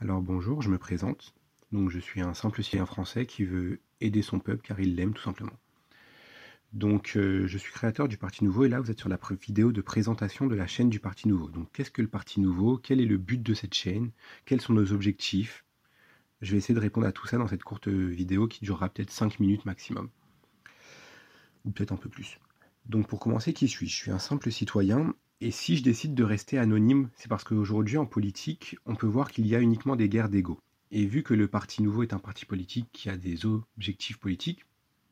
Alors bonjour, je me présente. Donc je suis un simple citoyen français qui veut aider son peuple car il l'aime tout simplement. Donc euh, je suis créateur du Parti Nouveau et là vous êtes sur la vidéo de présentation de la chaîne du Parti Nouveau. Donc qu'est-ce que le Parti Nouveau? Quel est le but de cette chaîne? Quels sont nos objectifs? Je vais essayer de répondre à tout ça dans cette courte vidéo qui durera peut-être 5 minutes maximum. Ou peut-être un peu plus. Donc pour commencer, qui suis-je? Je suis un simple citoyen et si je décide de rester anonyme, c'est parce qu'aujourd'hui en politique, on peut voir qu'il y a uniquement des guerres d'ego. Et vu que le Parti Nouveau est un parti politique qui a des objectifs politiques,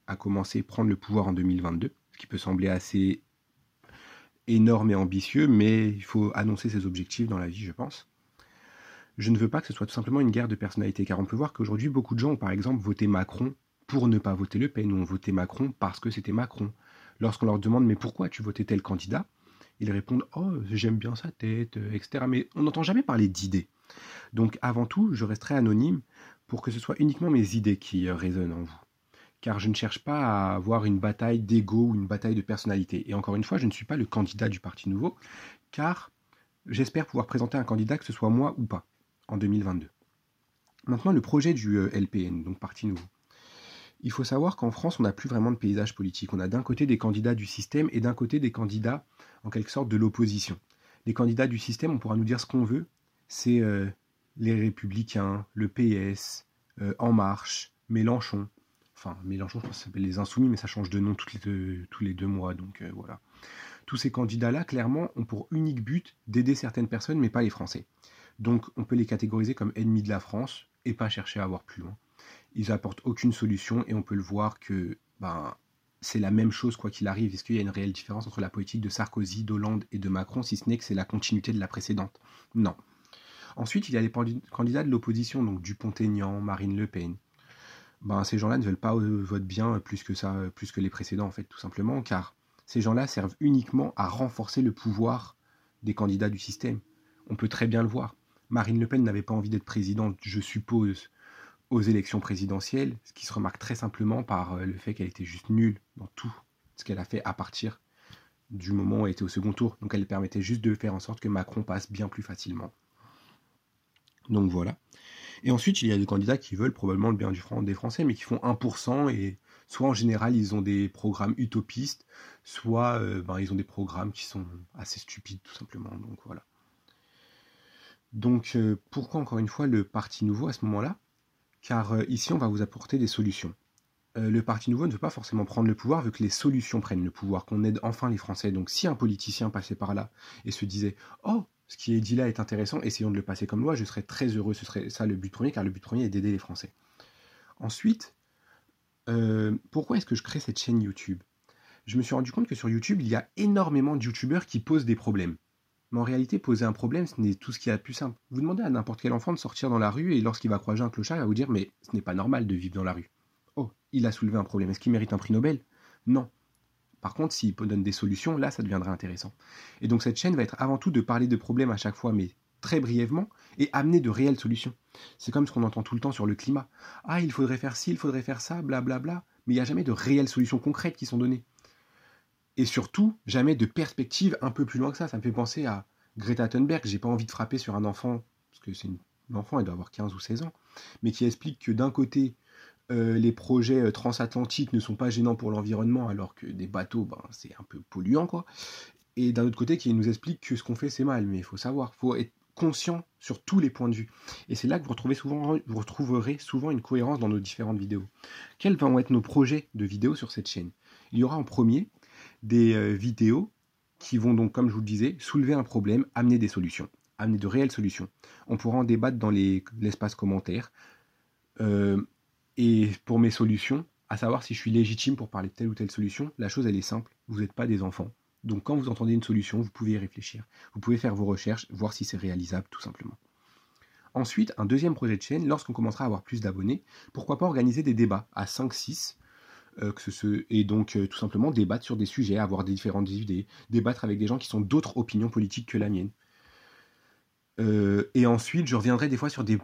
à commencer prendre le pouvoir en 2022, ce qui peut sembler assez énorme et ambitieux, mais il faut annoncer ses objectifs dans la vie, je pense. Je ne veux pas que ce soit tout simplement une guerre de personnalité, car on peut voir qu'aujourd'hui, beaucoup de gens ont par exemple voté Macron pour ne pas voter Le Pen, ou ont voté Macron parce que c'était Macron. Lorsqu'on leur demande mais pourquoi tu votais tel candidat, ils répondent Oh, j'aime bien sa tête, euh, etc. Mais on n'entend jamais parler d'idées. Donc avant tout, je resterai anonyme pour que ce soit uniquement mes idées qui euh, résonnent en vous. Car je ne cherche pas à avoir une bataille d'ego ou une bataille de personnalité. Et encore une fois, je ne suis pas le candidat du Parti Nouveau, car j'espère pouvoir présenter un candidat, que ce soit moi ou pas, en 2022. Maintenant, le projet du euh, LPN, donc Parti Nouveau. Il faut savoir qu'en France, on n'a plus vraiment de paysage politique. On a d'un côté des candidats du système et d'un côté des candidats, en quelque sorte, de l'opposition. Les candidats du système, on pourra nous dire ce qu'on veut, c'est euh, les Républicains, le PS, euh, En Marche, Mélenchon. Enfin, Mélenchon, je pense que ça s'appelle les Insoumis, mais ça change de nom tous les deux mois, donc euh, voilà. Tous ces candidats-là, clairement, ont pour unique but d'aider certaines personnes, mais pas les Français. Donc, on peut les catégoriser comme ennemis de la France et pas chercher à avoir plus loin ils n'apportent aucune solution et on peut le voir que ben, c'est la même chose quoi qu'il arrive. Est-ce qu'il y a une réelle différence entre la politique de Sarkozy, d'Hollande et de Macron, si ce n'est que c'est la continuité de la précédente? Non. Ensuite, il y a les candidats de l'opposition, donc Dupont-Aignan, Marine Le Pen. Ben, ces gens-là ne veulent pas euh, voter bien plus que ça, plus que les précédents, en fait, tout simplement, car ces gens-là servent uniquement à renforcer le pouvoir des candidats du système. On peut très bien le voir. Marine Le Pen n'avait pas envie d'être présidente, je suppose, aux élections présidentielles, ce qui se remarque très simplement par euh, le fait qu'elle était juste nulle dans tout ce qu'elle a fait à partir du moment où elle était au second tour. Donc elle permettait juste de faire en sorte que Macron passe bien plus facilement. Donc voilà. Et ensuite, il y a des candidats qui veulent probablement le bien du franc des Français, mais qui font 1%, et soit en général, ils ont des programmes utopistes, soit euh, ben, ils ont des programmes qui sont assez stupides, tout simplement. Donc voilà. Donc euh, pourquoi encore une fois le Parti Nouveau à ce moment-là car euh, ici on va vous apporter des solutions. Euh, le Parti Nouveau ne veut pas forcément prendre le pouvoir, veut que les solutions prennent le pouvoir, qu'on aide enfin les Français. Donc si un politicien passait par là et se disait Oh, ce qui est dit là est intéressant, essayons de le passer comme loi, je serais très heureux, ce serait ça le but premier, car le but premier est d'aider les Français. Ensuite, euh, pourquoi est-ce que je crée cette chaîne YouTube? Je me suis rendu compte que sur YouTube, il y a énormément de YouTubeurs qui posent des problèmes. Mais en réalité, poser un problème, ce n'est tout ce qu'il y a de plus simple. Vous demandez à n'importe quel enfant de sortir dans la rue et lorsqu'il va croiser un clochard, il va vous dire Mais ce n'est pas normal de vivre dans la rue. Oh, il a soulevé un problème. Est-ce qu'il mérite un prix Nobel? Non. Par contre, s'il donne des solutions, là, ça deviendra intéressant. Et donc, cette chaîne va être avant tout de parler de problèmes à chaque fois, mais très brièvement, et amener de réelles solutions. C'est comme ce qu'on entend tout le temps sur le climat. Ah, il faudrait faire ci, il faudrait faire ça, blablabla. Bla, bla. Mais il n'y a jamais de réelles solutions concrètes qui sont données. Et surtout, jamais de perspective un peu plus loin que ça. Ça me fait penser à Greta Thunberg. J'ai pas envie de frapper sur un enfant, parce que c'est une enfant, elle doit avoir 15 ou 16 ans, mais qui explique que d'un côté, euh, les projets euh, transatlantiques ne sont pas gênants pour l'environnement, alors que des bateaux, ben, c'est un peu polluant, quoi. Et d'un autre côté, qui nous explique que ce qu'on fait, c'est mal. Mais il faut savoir, faut être conscient sur tous les points de vue. Et c'est là que vous, retrouvez souvent, vous retrouverez souvent une cohérence dans nos différentes vidéos. Quels vont être nos projets de vidéos sur cette chaîne? Il y aura en premier des euh, vidéos qui vont donc, comme je vous le disais, soulever un problème, amener des solutions, amener de réelles solutions. On pourra en débattre dans l'espace commentaire. Euh, et pour mes solutions, à savoir si je suis légitime pour parler de telle ou telle solution, la chose elle est simple, vous n'êtes pas des enfants. Donc quand vous entendez une solution, vous pouvez y réfléchir. Vous pouvez faire vos recherches, voir si c'est réalisable tout simplement. Ensuite, un deuxième projet de chaîne, lorsqu'on commencera à avoir plus d'abonnés, pourquoi pas organiser des débats à 5-6 euh, et donc euh, tout simplement débattre sur des sujets, avoir des différentes idées, débattre avec des gens qui sont d'autres opinions politiques que la mienne. Euh, et ensuite, je reviendrai des fois sur des,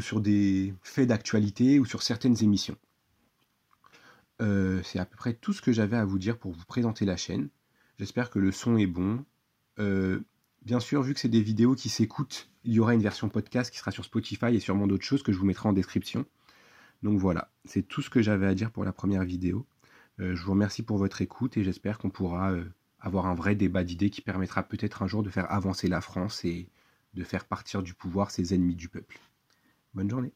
sur des faits d'actualité ou sur certaines émissions. c'est à peu près tout ce que j'avais à vous dire pour vous présenter la chaîne. J'espère que le son est bon. Bien sûr, vu que c'est des vidéos qui s'écoutent, il y aura une version podcast qui sera sur Spotify et sûrement d'autres choses que je vous mettrai en description. Donc voilà, c'est tout ce que j'avais à dire pour la première vidéo. Euh, je vous remercie pour votre écoute et j'espère qu'on pourra euh, avoir un vrai débat d'idées qui permettra peut-être un jour de faire avancer la France et de faire partir du pouvoir ses ennemis du peuple. Bonne journée.